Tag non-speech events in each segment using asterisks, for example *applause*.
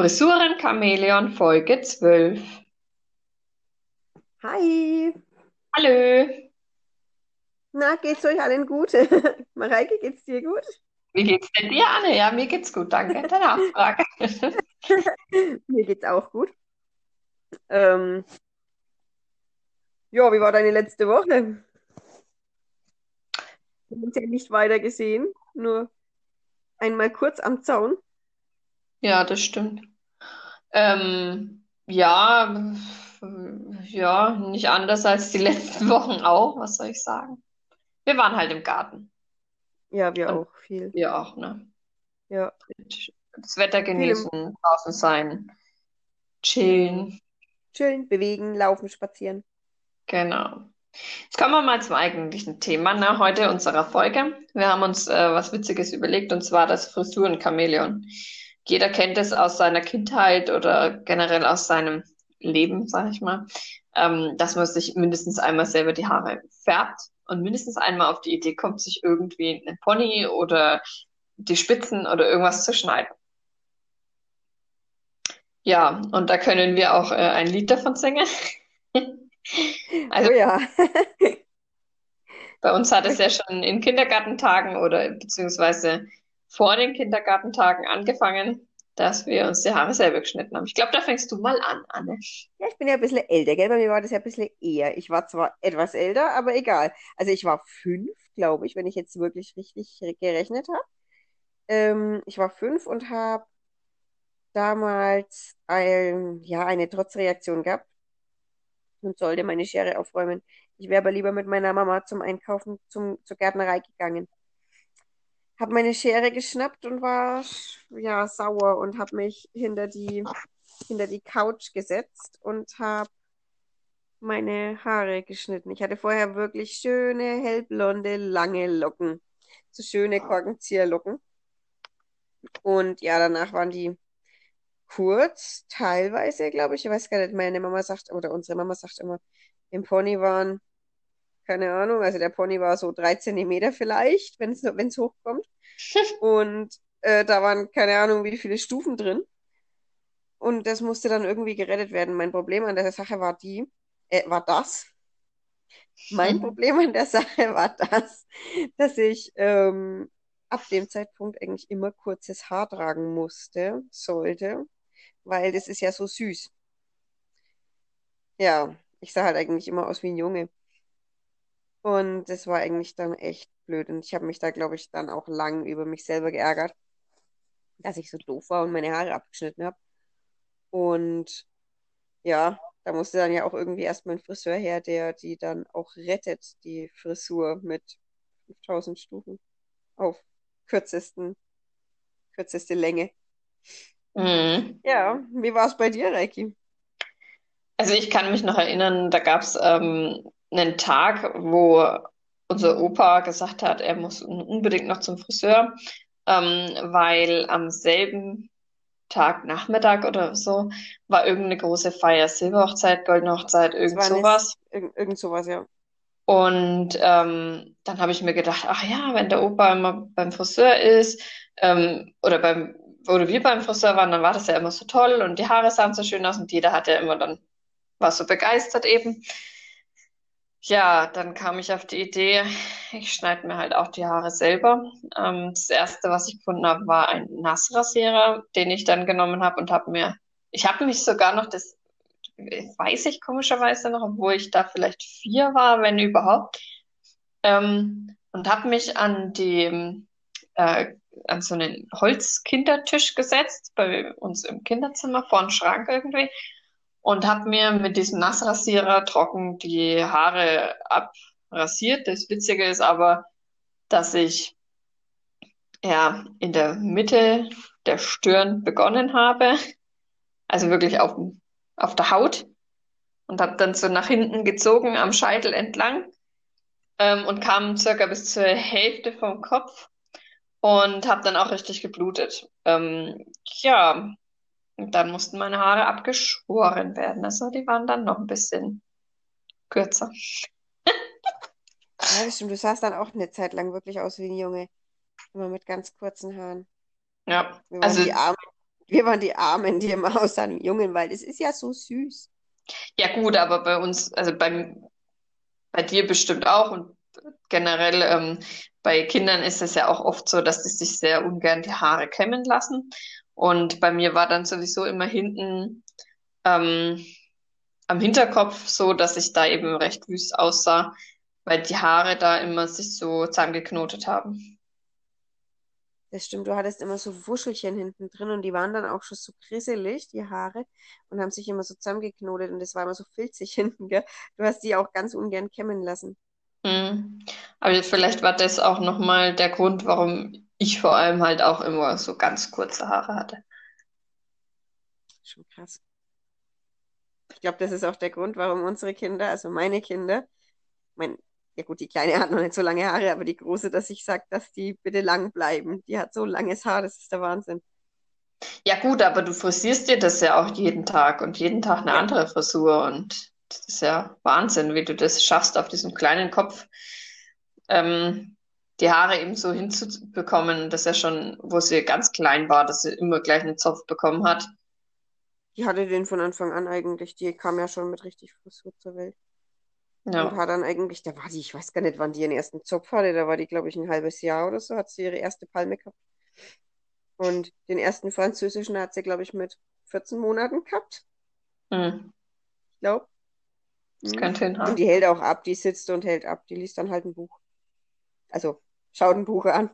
Frisuren Chamäleon Folge 12. Hi, Hallo, na, geht's euch allen gut? *laughs* Mareike, geht's dir gut? wie geht's denn dir, Anne? Ja, mir geht's gut, danke der *laughs* Nachfrage. *laughs* Mir geht's auch gut. Ähm, ja, wie war deine letzte Woche? Wir haben uns ja nicht weiter gesehen, nur einmal kurz am Zaun. Ja, das stimmt. Ähm, ja, ja, nicht anders als die *laughs* letzten Wochen auch, was soll ich sagen? Wir waren halt im Garten Ja, wir und auch viel. wir auch, ne? Ja, Das Wetter viel genießen, draußen sein, chillen, Chillen, bewegen, laufen, spazieren. genau. Jetzt kommen wir mal zum eigentlichen Thema, ne, heute unserer Folge. Wir haben uns äh, was Witziges überlegt, und zwar das Frisuren-Chamäleon. Jeder kennt es aus seiner Kindheit oder generell aus seinem Leben, sag ich mal, ähm, dass man sich mindestens einmal selber die Haare färbt und mindestens einmal auf die Idee kommt, sich irgendwie einen Pony oder die Spitzen oder irgendwas zu schneiden. Ja, und da können wir auch äh, ein Lied davon singen. *laughs* Also Oh ja, Bei uns hat es ja schon in Kindergartentagen oder beziehungsweise vor den Kindergartentagen angefangen, dass wir uns die Haare selber geschnitten haben. Ich glaube, da fängst du mal an, Anne. Ja, ich bin ja ein bisschen älter, gell? Bei mir war das ja ein bisschen eher. Ich war zwar etwas älter, aber egal. Also ich war fünf, glaube ich, wenn ich jetzt wirklich richtig gerechnet habe. Ähm, ich war fünf und habe damals ein, ja, eine Trotzreaktion gehabt und sollte meine Schere aufräumen. Ich wäre aber lieber mit meiner Mama zum Einkaufen zum, zur Gärtnerei gegangen. Habe meine Schere geschnappt und war ja sauer und habe mich hinter die, hinter die Couch gesetzt und habe meine Haare geschnitten. Ich hatte vorher wirklich schöne, hellblonde, lange Locken. So schöne Korkenzieherlocken. Und ja, danach waren die kurz, teilweise, glaube ich. Ich weiß gar nicht, meine Mama sagt, oder unsere Mama sagt immer, im Pony waren, keine Ahnung, also der Pony war so drei Zentimeter vielleicht, wenn es hochkommt. *laughs* Und äh, da waren keine Ahnung, wie viele Stufen drin. Und das musste dann irgendwie gerettet werden. Mein Problem an der Sache war die, äh, war das. Mein Problem an der Sache war das, dass ich ähm, ab dem Zeitpunkt eigentlich immer kurzes Haar tragen musste, sollte, weil das ist ja so süß. Ja, ich sah halt eigentlich immer aus wie ein Junge. Und das war eigentlich dann echt blöd. Und ich habe mich da, glaube ich, dann auch lang über mich selber geärgert, dass ich so doof war und meine Haare abgeschnitten habe. Und ja, da musste dann ja auch irgendwie erstmal ein Friseur her, der die dann auch rettet, die Frisur mit 5000 Stufen auf kürzesten, kürzeste Länge. Mhm. Ja, wie war es bei dir, Reiki? Also ich kann mich noch erinnern, da gab es ähm, einen Tag, wo unser Opa gesagt hat, er muss unbedingt noch zum Friseur, ähm, weil am selben Tag, Nachmittag oder so, war irgendeine große Feier, Silberhochzeit, Goldene Hochzeit, irgend sowas. irgend, irgend sowas, ja. Und ähm, dann habe ich mir gedacht, ach ja, wenn der Opa immer beim Friseur ist, ähm, oder beim, oder wir beim Friseur waren, dann war das ja immer so toll und die Haare sahen so schön aus und jeder hat ja immer dann, war so begeistert eben. Ja, dann kam ich auf die Idee, ich schneide mir halt auch die Haare selber. Ähm, das erste, was ich gefunden habe, war ein Nassrasierer, den ich dann genommen habe und habe mir, ich habe mich sogar noch das, weiß ich komischerweise noch, obwohl ich da vielleicht vier war, wenn überhaupt, ähm, und habe mich an die, äh, an so einen Holzkindertisch gesetzt bei uns im Kinderzimmer vor den Schrank irgendwie und habe mir mit diesem Nassrasierer trocken die Haare abrasiert. Das Witzige ist aber, dass ich ja in der Mitte der Stirn begonnen habe, also wirklich auf, auf der Haut und habe dann so nach hinten gezogen am Scheitel entlang ähm, und kam circa bis zur Hälfte vom Kopf und habe dann auch richtig geblutet. Ähm, ja, und dann mussten meine Haare abgeschoren werden. Also die waren dann noch ein bisschen kürzer. Ja, das stimmt. Du sahst dann auch eine Zeit lang wirklich aus wie ein Junge. Immer mit ganz kurzen Haaren. Ja, Mir waren also die Arme, Wir waren die Armen, die immer aussahen wie Jungen, weil das ist ja so süß. Ja gut, aber bei uns, also bei, bei dir bestimmt auch und generell ähm, bei Kindern ist es ja auch oft so, dass sie sich sehr ungern die Haare kämmen lassen. Und bei mir war dann sowieso immer hinten ähm, am Hinterkopf so, dass ich da eben recht wüst aussah, weil die Haare da immer sich so zusammengeknotet haben. Das stimmt, du hattest immer so Wuschelchen hinten drin und die waren dann auch schon so grisselig, die Haare, und haben sich immer so zusammengeknotet und das war immer so filzig *laughs* hinten, gell? Du hast die auch ganz ungern kämmen lassen. Mhm. Aber vielleicht war das auch nochmal der Grund, warum ich vor allem halt auch immer so ganz kurze Haare hatte. Schon krass. Ich glaube, das ist auch der Grund, warum unsere Kinder, also meine Kinder, mein, ja gut, die Kleine hat noch nicht so lange Haare, aber die Große, dass ich sage, dass die bitte lang bleiben. Die hat so langes Haar, das ist der Wahnsinn. Ja gut, aber du frisierst dir das ja auch jeden Tag und jeden Tag eine Ja. andere Frisur und das ist ja Wahnsinn, wie du das schaffst, auf diesem kleinen Kopf ähm, die Haare eben so hinzubekommen. Das ist ja schon, wo sie ganz klein war, dass sie immer gleich einen Zopf bekommen hat. Die hatte den von Anfang an eigentlich. Die kam ja schon mit richtig Frisur zur Welt. Und Ja. hat dann eigentlich, da war die, ich weiß gar nicht, wann die ihren ersten Zopf hatte, da war die, glaube ich, ein halbes Jahr oder so, hat sie ihre erste Palme gehabt. Und den ersten französischen hat sie, glaube ich, mit 14 Monaten gehabt, Hm, ich glaube. das Mhm. könnte Und hinhauen. die hält auch ab, die sitzt und hält ab, die liest dann halt ein Buch. Also, schaut ein Buch an.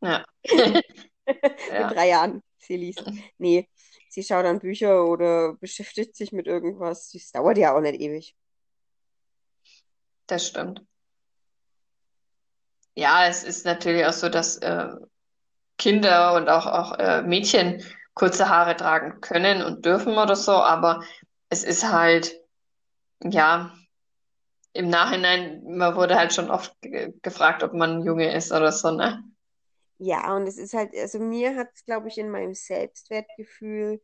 Ja. Mit *laughs* Ja. drei Jahren, sie liest. Nee, sie schaut dann Bücher oder beschäftigt sich mit irgendwas. Das dauert ja auch nicht ewig. Das stimmt. Ja, es ist natürlich auch so, dass äh, Kinder und auch, auch äh, Mädchen kurze Haare tragen können und dürfen oder so, aber es ist halt, ja, im Nachhinein, man wurde halt schon oft ge gefragt, ob man ein Junge ist oder so, ne? Ja, und es ist halt, also mir hat es, glaube ich, in meinem Selbstwertgefühl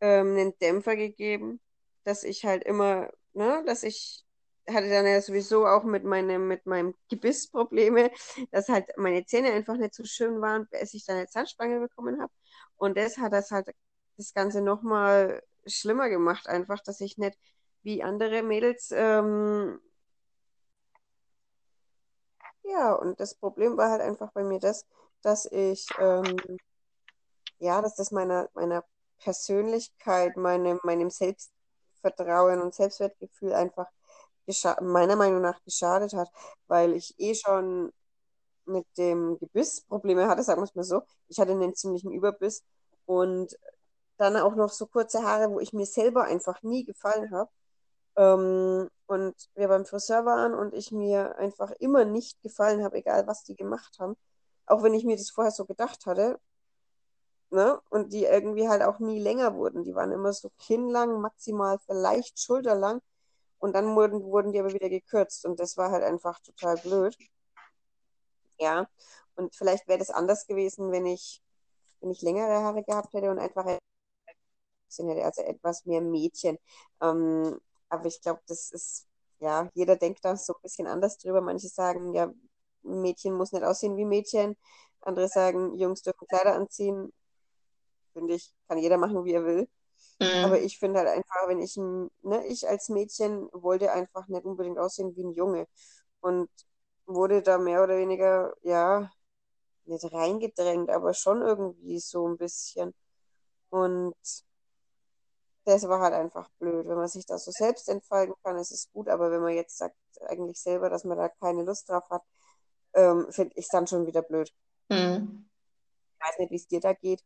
ähm, einen Dämpfer gegeben, dass ich halt immer, ne, dass ich hatte dann ja sowieso auch mit meinem, mit meinem Gebiss Probleme, dass halt meine Zähne einfach nicht so schön waren, als ich dann eine Zahnspange bekommen habe. Und das hat das halt das Ganze nochmal schlimmer gemacht, einfach, dass ich nicht wie andere Mädels, ähm, ja, und das Problem war halt einfach bei mir das, dass ich, ähm, ja, dass das meiner, meiner Persönlichkeit, meinem, meinem Selbstvertrauen und Selbstwertgefühl einfach meiner Meinung nach geschadet hat, weil ich eh schon mit dem Gebiss Probleme hatte, sagen wir es mal so. Ich hatte einen ziemlichen Überbiss und dann auch noch so kurze Haare, wo ich mir selber einfach nie gefallen habe. Ähm, und wir beim Friseur waren und ich mir einfach immer nicht gefallen habe, egal was die gemacht haben. Auch wenn ich mir das vorher so gedacht hatte, ne? Und die irgendwie halt auch nie länger wurden. Die waren immer so kinnlang, maximal vielleicht schulterlang. Und dann wurden, wurden die aber wieder gekürzt. Und das war halt einfach total blöd. Ja. Und vielleicht wäre das anders gewesen, wenn ich, wenn ich längere Haare gehabt hätte und einfach sind also etwas mehr Mädchen. Ähm, aber ich glaube, das ist, ja, jeder denkt da so ein bisschen anders drüber. Manche sagen, ja, Mädchen muss nicht aussehen wie Mädchen. Andere sagen, Jungs dürfen Kleider anziehen. Finde ich, kann jeder machen, wie er will. Aber Mhm. ich finde halt einfach, wenn ich, ein- ne, ich als Mädchen wollte einfach nicht unbedingt aussehen wie ein Junge und wurde da mehr oder weniger, ja, nicht reingedrängt, aber schon irgendwie so ein bisschen. Und das war halt einfach blöd. Wenn man sich da so selbst entfalten kann, ist es gut, aber wenn man jetzt sagt, eigentlich selber, dass man da keine Lust drauf hat, ähm, finde ich es dann schon wieder blöd. Mhm. Ich weiß nicht, wie es dir da geht,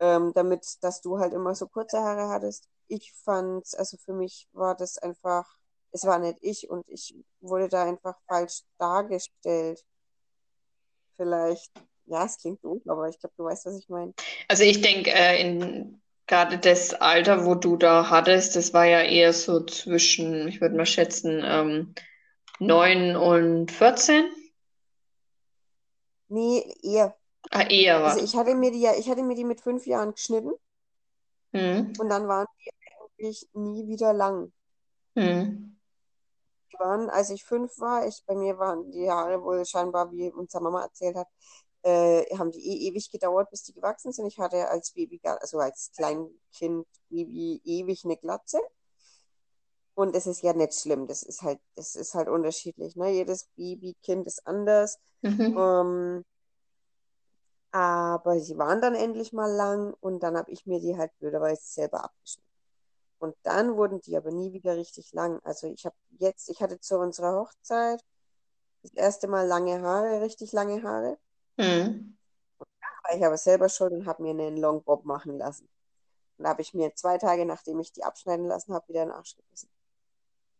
ähm, damit, dass du halt immer so kurze Haare hattest. Ich fand, also für mich war das einfach, es war nicht ich und ich wurde da einfach falsch dargestellt. Vielleicht, ja, es klingt doof, aber ich glaube, du weißt, was ich meine. Also ich denke, äh, in gerade das Alter, wo du da hattest, das war ja eher so zwischen, ich würde mal schätzen, ähm, 9 und 14. Nee, eher. Ah, eher war Also ich hatte mir die ja, ich hatte mir die mit fünf Jahren geschnitten Mhm. und dann waren die eigentlich nie wieder lang. Mhm. Die waren, als ich fünf war, ich, bei mir waren die Haare wohl scheinbar, wie unsere Mama erzählt hat, äh, haben die eh ewig gedauert, bis die gewachsen sind. Ich hatte als Baby, also als Kleinkind, Baby ewig eine Glatze. Und es ist ja nicht schlimm, das ist halt, das ist halt unterschiedlich. Ne? Jedes Babykind ist anders. Mhm. Ähm, aber sie waren dann endlich mal lang und dann habe ich mir die halt blöderweise selber abgeschnitten. Und dann wurden die aber nie wieder richtig lang. Also ich habe jetzt, ich hatte zu unserer Hochzeit das erste Mal lange Haare, richtig lange Haare. Mhm. War ich aber selber schuld und habe mir einen Long Bob machen lassen. Und da habe ich mir zwei Tage, nachdem ich die abschneiden lassen habe, wieder einen Arsch gebissen.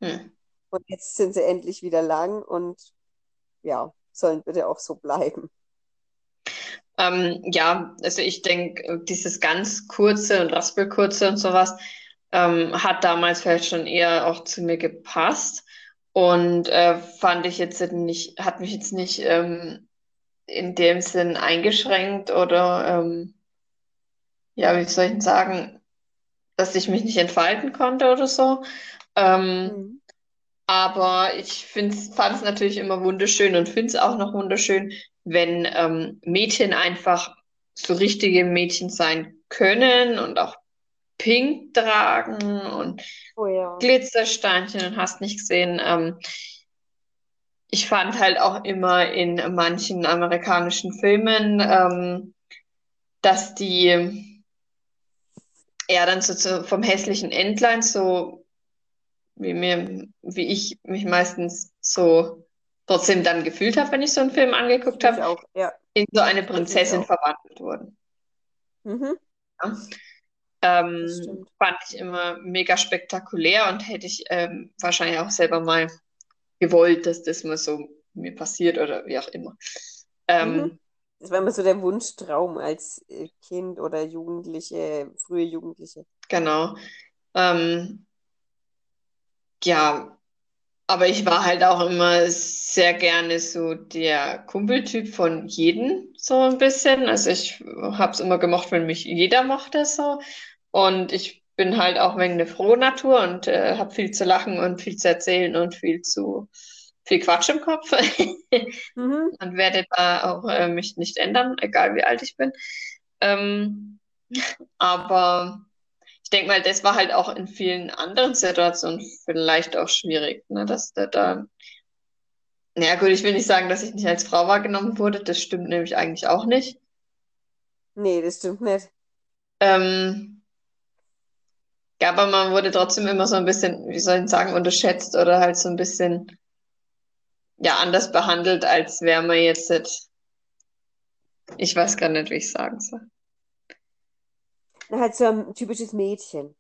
Mhm. Und jetzt sind sie endlich wieder lang und ja, sollen bitte auch so bleiben. Ähm, ja, also ich denke, dieses ganz kurze und raspelkurze und sowas ähm, hat damals vielleicht schon eher auch zu mir gepasst und äh, fand ich jetzt nicht, hat mich jetzt nicht ähm, in dem Sinn eingeschränkt oder ähm, ja, wie soll ich denn sagen, dass ich mich nicht entfalten konnte oder so. Ähm, Mhm. aber ich fand es natürlich immer wunderschön und finde es auch noch wunderschön, wenn ähm, Mädchen einfach so richtige Mädchen sein können und auch Pink tragen und Oh ja. Glitzersteinchen und hast nicht gesehen. Ähm, ich fand halt auch immer in manchen amerikanischen Filmen, ähm, dass die ja dann so, so vom hässlichen Entlein so wie mir, wie ich mich meistens so trotzdem dann gefühlt habe, wenn ich so einen Film angeguckt habe, auch, ja. in so eine Prinzessin verwandelt wurden. Mhm. Ja. Ähm, fand ich immer mega spektakulär und hätte ich ähm, wahrscheinlich auch selber mal gewollt, dass das mal so mir passiert oder wie auch immer. Mhm. Ähm, Das war immer so der Wunschtraum als äh, Kind oder Jugendliche, frühe Jugendliche. genau. Ähm, ja, aber ich war halt auch immer sehr gerne so der Kumpeltyp von jedem, so ein bisschen. Also ich habe es immer gemocht, wenn mich jeder mochte so. Und ich bin halt auch wegen eine frohe Natur und äh, habe viel zu lachen und viel zu erzählen und viel zu viel Quatsch im Kopf. *laughs* Mhm. Und werde da auch äh, mich nicht ändern, egal wie alt ich bin. Ähm, aber ich denke mal, das war halt auch in vielen anderen Situationen vielleicht auch schwierig, ne? Dass der da, naja gut, ich will nicht sagen, dass ich nicht als Frau wahrgenommen wurde, das stimmt nämlich eigentlich auch nicht. Nee, das stimmt nicht. Ähm, ja, aber man wurde trotzdem immer so ein bisschen, wie soll ich sagen, unterschätzt oder halt so ein bisschen, ja, anders behandelt, als wäre man jetzt, nicht- ich weiß gar nicht, wie ich sagen soll. Halt so ein typisches Mädchen.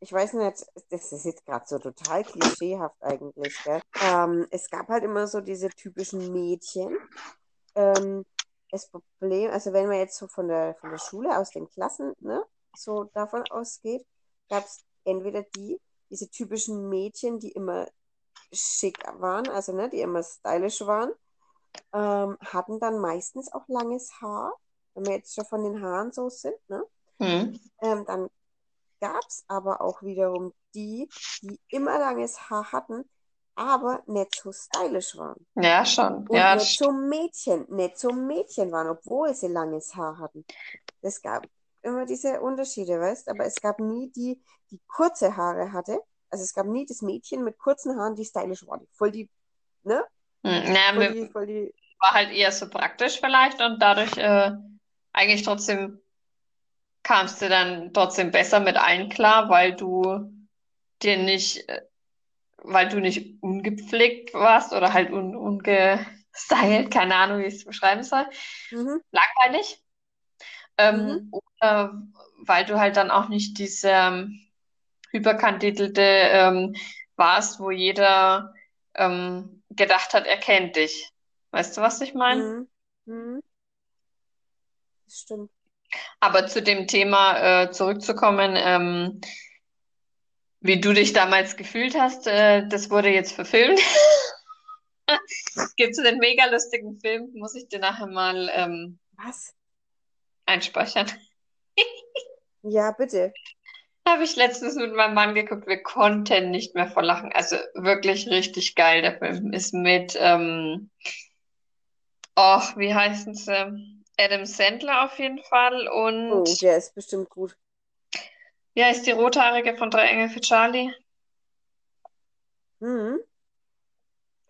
Ich weiß nicht, das ist jetzt gerade so total klischeehaft eigentlich? Ähm, es gab halt immer so diese typischen Mädchen. Ähm, das Problem, also wenn man jetzt so von der, von der Schule aus den Klassen, ne, so davon ausgeht, gab es entweder die, diese typischen Mädchen, die immer schick waren, also ne, die immer stylisch waren, ähm, hatten dann meistens auch langes Haar, wenn wir jetzt schon von den Haaren so sind, ne? Hm. Ähm, dann gab es aber auch wiederum die, die immer langes Haar hatten, aber nicht so stylisch waren. Ja, schon. Und Ja, nicht so Mädchen, nicht so Mädchen waren, obwohl sie langes Haar hatten. Es gab immer diese Unterschiede, weißt aber es gab nie die, die kurze Haare hatte. Also es gab nie das Mädchen mit kurzen Haaren, die stylisch war. Voll die, ne? Hm, na, Voll die, voll die, war halt eher so praktisch vielleicht und dadurch äh, eigentlich trotzdem kamst du dann trotzdem besser mit allen klar, weil du dir nicht, äh, weil du nicht ungepflegt warst oder halt un ungestylt, keine Ahnung, wie ich es beschreiben soll, mhm, langweilig. Mhm, Ähm, oder weil du halt dann auch nicht diese ähm, überkandidelte ähm, warst, wo jeder ähm, gedacht hat, er kennt dich. Weißt du, was ich meine? mhm, mhm. Das stimmt. Aber zu dem Thema äh, zurückzukommen, ähm, wie du dich damals gefühlt hast, äh, das wurde jetzt verfilmt. *laughs* Gibt es einen mega lustigen Film, muss ich dir nachher mal ähm, Was? Einspeichern. Ja, bitte. *laughs* Habe ich letztens mit meinem Mann geguckt, wir konnten nicht mehr vor Lachen. Also wirklich richtig geil. Der Film ist mit, ähm, Och, wie heißen sie? Adam Sandler auf jeden Fall und Oh, der ist bestimmt gut. wie heißt die Rothaarige von Drei Engel für Charlie? Hm,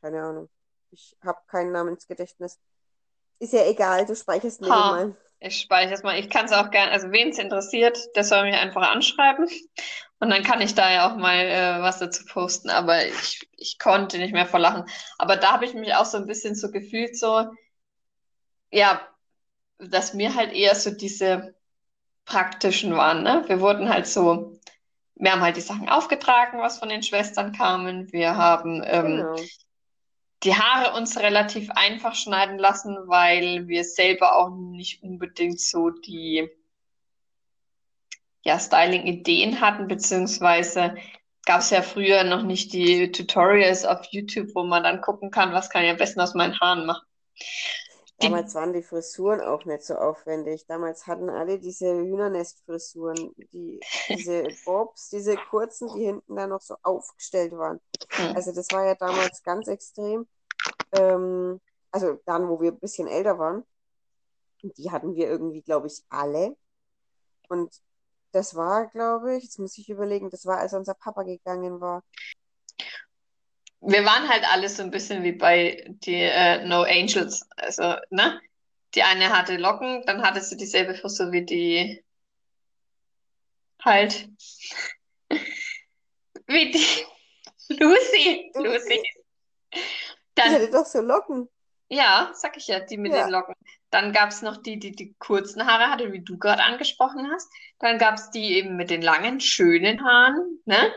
keine Ahnung. Ich habe kein Namensgedächtnis. Ist ja egal, du speicherst mir mal. Ich speichere es mal. Ich kann es auch gerne, also wen es interessiert, der soll mich einfach anschreiben. Und dann kann ich da ja auch mal äh, was dazu posten. Aber ich, ich konnte nicht mehr vor Lachen. Aber da habe ich mich auch so ein bisschen so gefühlt, so, ja, dass mir halt eher so diese praktischen waren, ne? Wir wurden halt so, wir haben halt die Sachen aufgetragen, was von den Schwestern kamen. Wir haben ähm, Genau. Die Haare uns relativ einfach schneiden lassen, weil wir selber auch nicht unbedingt so die ja, Styling-Ideen hatten, beziehungsweise gab es ja früher noch nicht die Tutorials auf YouTube, wo man dann gucken kann, was kann ich am besten aus meinen Haaren machen. Damals waren die Frisuren auch nicht so aufwendig. Damals hatten alle diese Hühnernestfrisuren, die, diese *laughs* Bobs, diese kurzen, die hinten dann noch so aufgestellt waren. Also das war ja damals ganz extrem. Ähm, also dann, wo wir ein bisschen älter waren. Die hatten wir irgendwie, glaube ich, alle. Und das war, glaube ich, jetzt muss ich überlegen, das war, als unser Papa gegangen war. Wir waren halt alle so ein bisschen wie bei die äh, No Angels. Also, ne? Die eine hatte Locken, dann hatte sie dieselbe Frisur wie die halt, *laughs* wie die Lucy. Lucy. Lucy, die Dann hatte doch so Locken. Ja, sag ich ja, die mit den Ja, Locken. Dann gab es noch die, die die kurzen Haare hatte, wie du gerade angesprochen hast. Dann gab es die eben mit den langen, schönen Haaren, ne?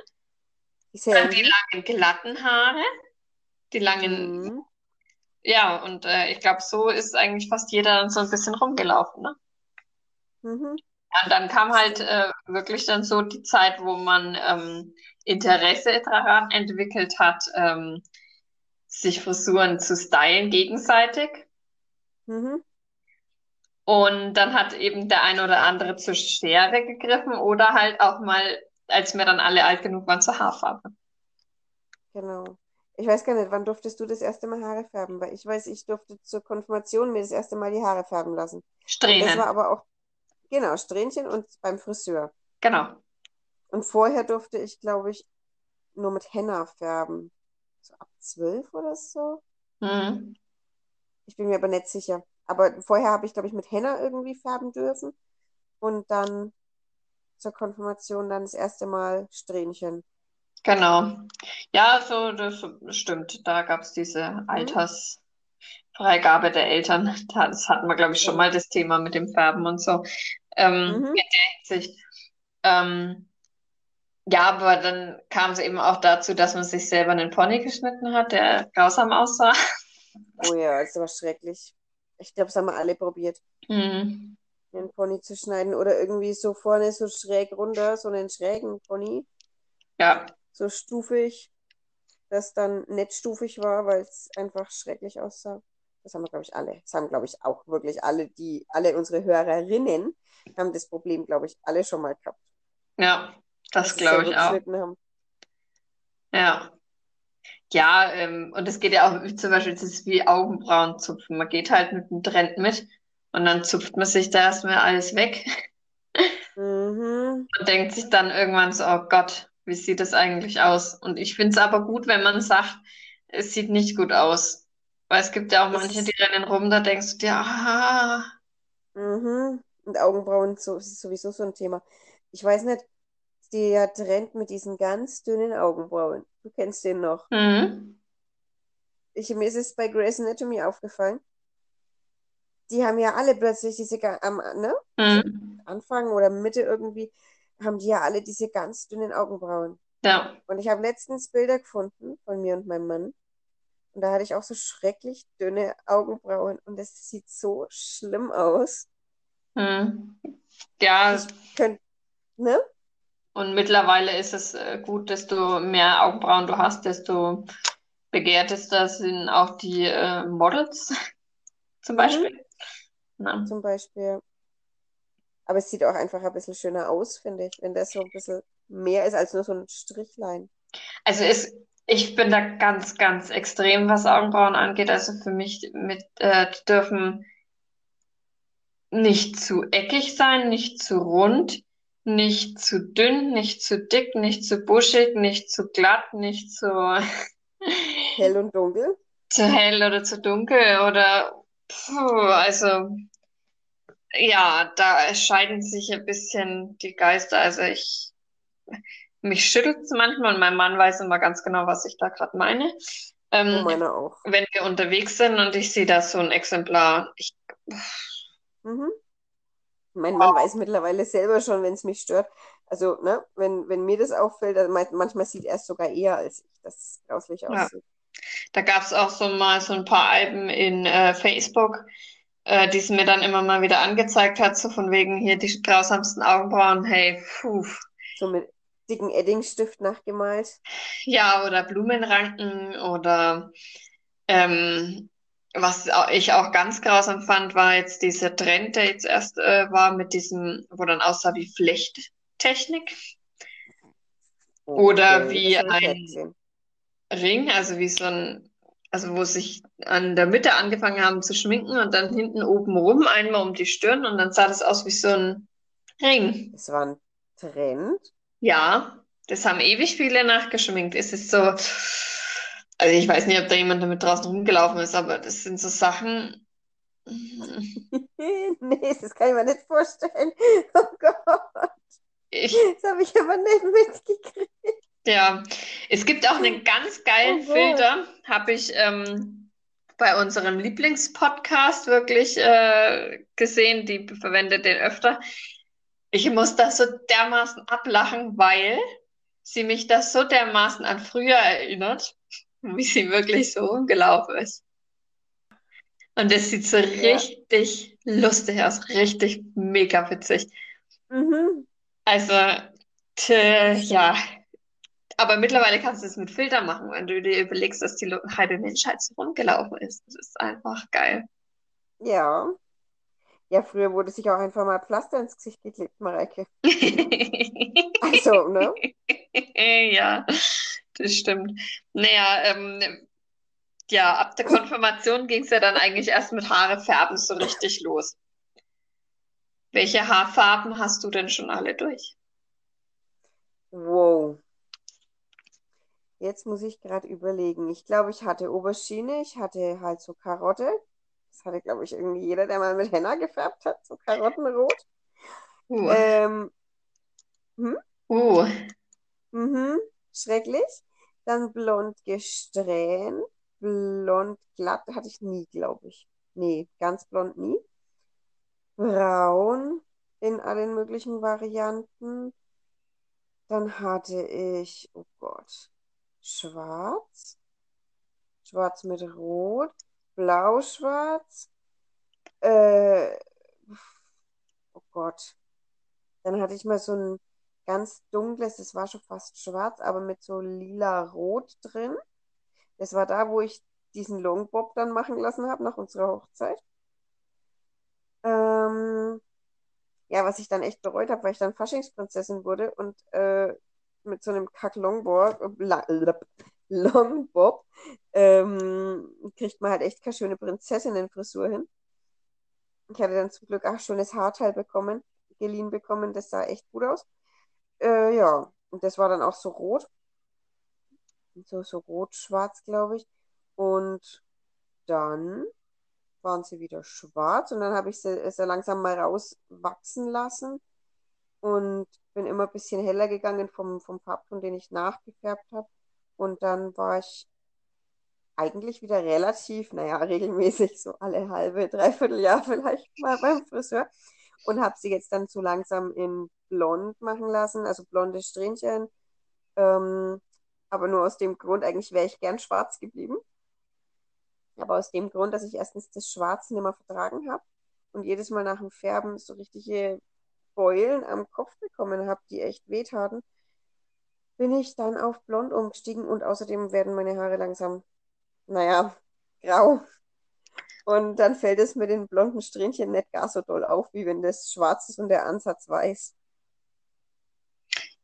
Die Dann die langen, glatten Haare, die langen, Mhm. ja, und äh, ich glaube, so ist eigentlich fast jeder dann so ein bisschen rumgelaufen, ne? Mhm. Ja, und dann kam halt äh, wirklich dann so die Zeit, wo man ähm, Interesse daran entwickelt hat, ähm, sich Frisuren zu stylen gegenseitig. Mhm. Und dann hat eben der ein oder andere zur Schere gegriffen oder halt auch mal, als wir dann alle alt genug waren, zur Haarfarbe. Genau. Ich weiß gar nicht, wann durftest du das erste Mal Haare färben? Weil ich weiß, ich durfte zur Konfirmation mir das erste Mal die Haare färben lassen. Und das war Strähnen, aber auch, genau, Strähnchen und beim Friseur. genau. Und vorher durfte ich, glaube ich, nur mit Henna färben. So ab zwölf oder so. Mhm. Ich bin mir aber nicht sicher. Aber vorher habe ich, glaube ich, mit Henna irgendwie färben dürfen. Und dann zur Konfirmation dann das erste Mal Strähnchen. Genau. Ja, so, das stimmt. Da gab es diese Mhm. Altersfreigabe der Eltern. Das hatten wir, glaube ich, schon mal das Thema mit dem Färben und so. Ähm, Mhm. in der Hinsicht. Ähm, ja, aber dann kam es eben auch dazu, dass man sich selber einen Pony geschnitten hat, der grausam aussah. Oh ja, das war schrecklich. Ich glaube, das haben wir alle probiert, Mhm. Einen Pony zu schneiden. Oder irgendwie so vorne so schräg runter, so einen schrägen Pony. Ja, So stufig, das dann nicht stufig war, weil es einfach schrecklich aussah. Das haben wir, glaube ich, alle. Das haben, glaube ich, auch wirklich alle, die, alle unsere Hörerinnen haben das Problem, glaube ich, alle schon mal gehabt, ja, das glaube ich auch. haben. Ja. Ja, ähm, und es geht ja auch zum Beispiel, das ist wie Augenbrauen zupfen. Man geht halt mit dem Trend mit und dann zupft man sich da erstmal alles weg Mhm. und denkt sich dann irgendwann so, oh Gott, wie sieht das eigentlich aus? Und ich finde es aber gut, wenn man sagt, es sieht nicht gut aus. Weil es gibt ja auch manche, die Das, rennen rum, da denkst du dir, ah, mhm. Und Augenbrauen so, ist sowieso so ein Thema. Ich weiß nicht, der Trend mit diesen ganz dünnen Augenbrauen. Du kennst den noch. hm, Ich, mir ist es bei Grey's Anatomy aufgefallen. Die haben ja alle plötzlich diese, am, ne? Also hm, Anfang oder Mitte irgendwie, haben die ja alle diese ganz dünnen Augenbrauen. ja, Und ich habe letztens Bilder gefunden von mir und meinem Mann. Und da hatte ich auch so schrecklich dünne Augenbrauen. Und das sieht so schlimm aus. hm. Ja, Ich könnte, ne? und mittlerweile ist es äh, gut, desto mehr Augenbrauen du hast, desto begehrter sind auch die äh, Models *laughs* zum Mhm. Na. Zum Beispiel. Aber es sieht auch einfach ein bisschen schöner aus, finde ich, wenn das so ein bisschen mehr ist als nur so ein Strichlein. Also es, Ich bin da ganz, ganz extrem, was Augenbrauen angeht. Also für mich mit, äh, die dürfen nicht zu eckig sein, nicht zu rund, nicht zu dünn, nicht zu dick, nicht zu buschig, nicht zu glatt, nicht zu Hell und dunkel. *laughs* zu hell oder zu dunkel oder puh, also ja, da scheiden sich ein bisschen die Geister. Also ich mich schüttelt es manchmal und mein Mann weiß immer ganz genau, was ich da gerade meine. Oh, Ähm, meine auch. wenn wir unterwegs sind und ich sehe da so ein Exemplar, ich, Mhm. Mein Mann weiß mittlerweile selber schon, wenn es mich stört. Also, ne, wenn, wenn mir das auffällt, manchmal sieht er es sogar eher als ich, dass es grauslich ja, aussieht. Da gab es auch so mal so ein paar Alben in äh, Facebook, äh, die es mir dann immer mal wieder angezeigt hat, so von wegen hier die grausamsten Augenbrauen, hey, puh. So mit dicken Eddingstift nachgemalt. Ja, oder Blumenranken oder ähm, was ich auch ganz grausam fand, war jetzt dieser Trend, der jetzt erst äh, war mit diesem, wo dann aussah wie Flechttechnik oder Okay, wie ich nicht ein. Ring, also wie so ein, also wo sich an der Mitte angefangen haben zu schminken und dann hinten oben rum einmal um die Stirn und dann sah das aus wie so ein Ring. Es war ein Trend. Ja, das haben ewig viele nachgeschminkt. Es ist so, also ich weiß nicht, ob da jemand damit draußen rumgelaufen ist, aber das sind so Sachen. *laughs* Nee, das kann ich mir nicht vorstellen. Oh Gott, Ich, das habe ich aber nicht mitgekriegt. Ja, es gibt auch einen ganz geilen Oh. Filter, habe ich ähm, bei unserem Lieblingspodcast wirklich äh, gesehen. Die verwendet den öfter. Ich muss das so dermaßen ablachen, weil sie mich das so dermaßen an früher erinnert, wie sie wirklich so rumgelaufen ist. Und das sieht so Ja. richtig lustig aus, richtig mega witzig. Mhm. Also, Das ja. Aber mittlerweile kannst du es mit Filter machen, wenn du dir überlegst, dass die halbe Menschheit so rumgelaufen ist. Das ist einfach geil. Ja. Ja, früher wurde sich auch einfach mal Pflaster ins Gesicht geklebt, Mareike. *laughs* Also, ne? *laughs* Ja, das stimmt. Naja, ähm, ja, ab der Konfirmation ging es ja dann eigentlich erst mit Haare färben so richtig los. Welche Haarfarben hast du denn schon alle durch? Wow. Jetzt muss ich gerade überlegen. Ich glaube, ich hatte Aubergine, ich hatte halt so Karotte. Das hatte, glaube ich, irgendwie jeder, der mal mit Henna gefärbt hat, so Karottenrot. Uh, Ähm, hm? uh, Mhm. Schrecklich. Dann blond gesträhnt. Blond glatt hatte ich nie, glaube ich. Nee, ganz blond nie. Braun in allen möglichen Varianten. Dann hatte ich, oh Gott, schwarz. Schwarz mit Rot. Blau-schwarz. Äh, oh Gott. Dann hatte ich mal so ein ganz dunkles, das war schon fast schwarz, aber mit so lila-rot drin. Das war da, wo ich diesen Longbob dann machen lassen habe nach unserer Hochzeit. Ähm, ja, was ich dann echt bereut habe, weil ich dann Faschingsprinzessin wurde und äh, mit so einem Kack-Longbob, La- Longbob, ähm, kriegt man halt echt keine schöne Prinzessinnenfrisur hin. Ich hatte dann zum Glück auch schönes Haarteil bekommen, geliehen bekommen, das sah echt gut aus. Äh, ja, und das war dann auch so rot, so, so rot-schwarz, glaube ich. Und dann waren sie wieder schwarz und dann habe ich sie sehr langsam mal rauswachsen lassen und bin immer ein bisschen heller gegangen vom, vom Farbton, den ich nachgefärbt habe. Und dann war ich eigentlich wieder relativ, naja, *laughs* regelmäßig, so alle halbe, dreiviertel Jahr vielleicht mal beim Friseur und habe sie jetzt dann so langsam in blond machen lassen, also blonde Strähnchen. Ähm, aber nur aus dem Grund, eigentlich wäre ich gern schwarz geblieben. Aber aus dem Grund, dass ich erstens das Schwarz nicht mehr vertragen habe und jedes Mal nach dem Färben so richtige Beulen am Kopf bekommen habe, die echt wehtaten, bin ich dann auf blond umgestiegen und außerdem werden meine Haare langsam, naja, grau. Und dann fällt es mit den blonden Strähnchen nicht gar so doll auf, wie wenn das schwarz ist und der Ansatz weiß.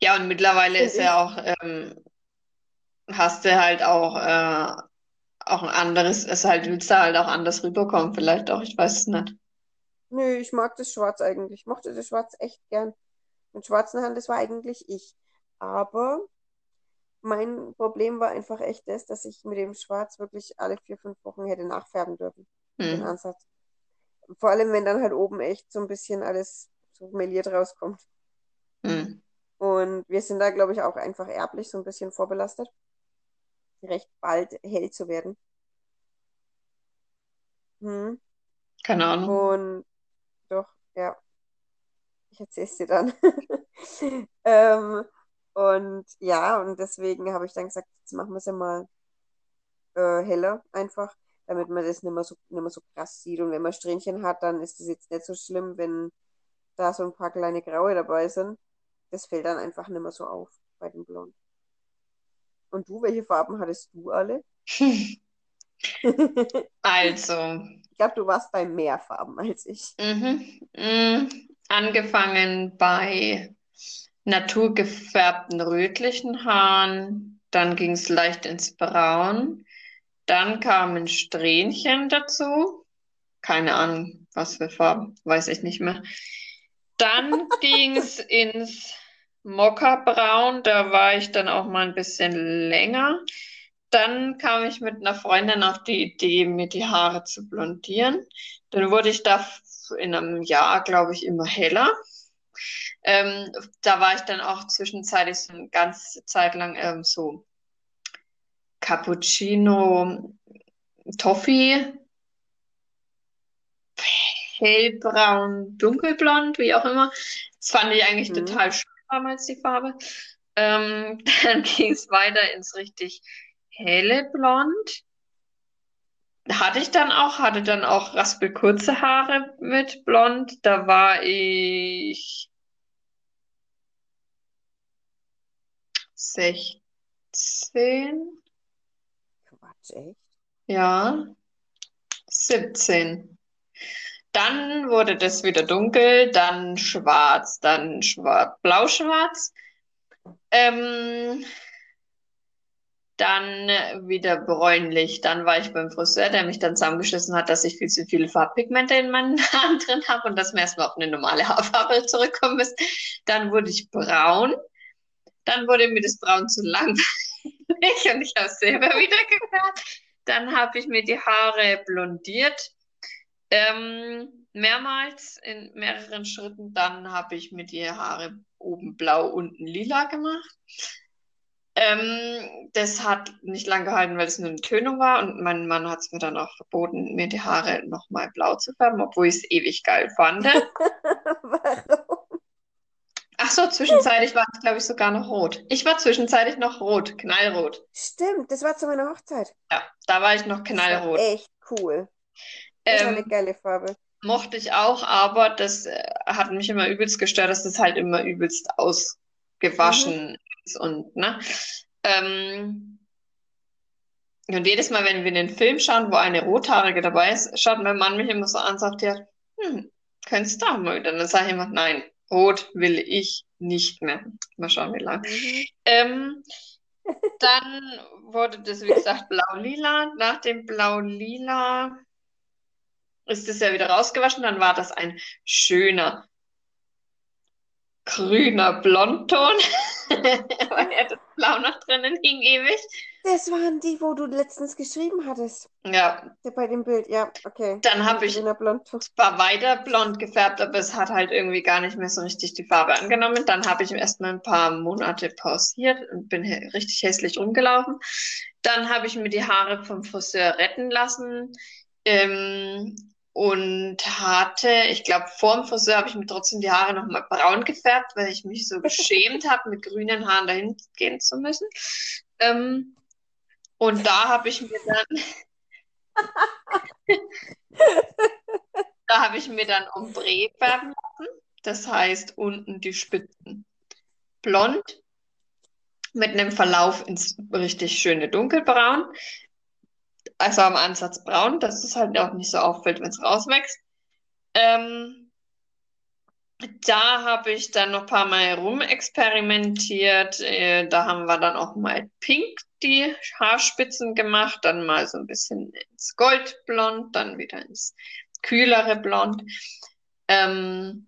Ja, und mittlerweile ist ja auch ähm, hast du halt auch, äh, auch ein anderes, es halt, willst du halt auch anders rüberkommen, vielleicht auch, ich weiß es nicht. Nö, ich mag das Schwarz eigentlich. Ich mochte das Schwarz echt gern. Mit schwarzen Haaren, das war eigentlich ich. Aber mein Problem war einfach echt das, dass ich mit dem Schwarz wirklich alle vier, fünf Wochen hätte nachfärben dürfen. Den Hm. Ansatz. Vor allem, wenn dann halt oben echt so ein bisschen alles so meliert rauskommt. Hm. Und wir sind da, glaube ich, auch einfach erblich so ein bisschen vorbelastet, recht bald hell zu werden. Hm. Keine Ahnung. Und doch, ja, ich erzähle es dir dann. *laughs* Ähm, und ja, und deswegen habe ich dann gesagt, jetzt machen wir es ja mal äh, heller einfach, damit man das nicht mehr so, nicht mehr so krass sieht. Und wenn man Strähnchen hat, dann ist es jetzt nicht so schlimm, wenn da so ein paar kleine Graue dabei sind. Das fällt dann einfach nicht mehr so auf bei dem Blond. Und du, welche Farben hattest du alle? *laughs* *laughs* Ich Also, glaube, du warst bei mehr Farben als ich. mhm. Mm, angefangen bei naturgefärbten rötlichen Haaren, dann ging es leicht ins Braun, dann kamen Strähnchen dazu, keine Ahnung, was für Farben, weiß ich nicht mehr. Dann *laughs* ging es ins Mokkabraun, da war ich dann auch mal ein bisschen länger. Dann kam ich mit einer Freundin auf die Idee, mir die Haare zu blondieren. Dann wurde ich da in einem Jahr, glaube ich, immer heller. Ähm, da war ich dann auch zwischenzeitlich so eine ganze Zeit lang ähm, so Cappuccino, Toffee, hellbraun, dunkelblond, wie auch immer. Das fand ich eigentlich Mhm. total schön damals, die Farbe. Ähm, *laughs* dann ging es weiter ins richtig helle Blond. Hatte ich dann auch, hatte dann auch raspelkurze Haare mit Blond. Da war ich 16, Quatsch, echt? ja, 17. Dann wurde das wieder dunkel, dann schwarz, dann schwarz, blau-schwarz. Ähm, dann wieder bräunlich. Dann war ich beim Friseur, der mich dann zusammengeschissen hat, dass ich viel zu viele Farbpigmente in meinen *laughs* Haaren drin habe und dass wir erstmal auf eine normale Haarfarbe zurückkommen müssen. Dann wurde ich braun. Dann wurde mir das Braun zu langweilig und ich habe es selber *laughs* wieder gefärbt. Dann habe ich mir die Haare blondiert. Ähm, mehrmals in mehreren Schritten. Dann habe ich mir die Haare oben blau, unten lila gemacht. Ähm, das hat nicht lang gehalten, weil es nur eine Tönung war und mein Mann hat es mir dann auch verboten, mir die Haare nochmal blau zu färben, obwohl ich es ewig geil fand. *laughs* Warum? Ach so, zwischenzeitlich war ich, glaube ich, sogar noch rot. Ich war zwischenzeitlich noch rot, knallrot. Stimmt, das war zu meiner Hochzeit. Ja, da war ich noch knallrot. echt cool. Das war eine Ähm, geile Farbe. mochte ich auch, aber das äh, hat mich immer übelst gestört, dass das halt immer übelst Mhm. Und, ne? Ähm, und jedes Mal, wenn wir den Film schauen, wo eine Rothaarige dabei ist, schaut mein Mann mich immer so an und sagt, ja, hm, könntest du auch mal wieder. Dann sage ich immer, nein, rot will ich nicht mehr. Mal schauen, wie lange. Mhm. Ähm, dann wurde das, wie gesagt, blau-lila. Nach dem blau-lila ist es ja wieder rausgewaschen. Dann war das ein schöner grüner Blondton, *laughs* weil ja das Blau noch drinnen hing ewig. Das waren die, wo du letztens geschrieben hattest. Ja, Bei dem Bild, ja, okay. dann habe ich zwar weiter blond gefärbt, aber es hat halt irgendwie gar nicht mehr so richtig die Farbe angenommen. Dann habe ich erstmal ein paar Monate pausiert und bin richtig hässlich rumgelaufen. Dann habe ich mir die Haare vom Friseur retten lassen. Ähm, und hatte, ich glaube, vor dem Friseur habe ich mir trotzdem die Haare nochmal braun gefärbt, weil ich mich so *laughs* geschämt habe, mit grünen Haaren dahin gehen zu müssen. Ähm, und da habe ich mir dann *laughs* Da habe ich mir dann Ombre färben lassen. Das heißt, unten die Spitzen blond mit einem Verlauf ins richtig schöne dunkelbraun. Also am Ansatz braun, dass es halt auch nicht so auffällt, wenn es rauswächst. Ähm, Da habe ich dann noch ein paar Mal rumexperimentiert. Äh, Da haben wir dann auch mal pink die Haarspitzen gemacht, dann mal so ein bisschen ins Goldblond, dann wieder ins kühlere Blond. Ähm,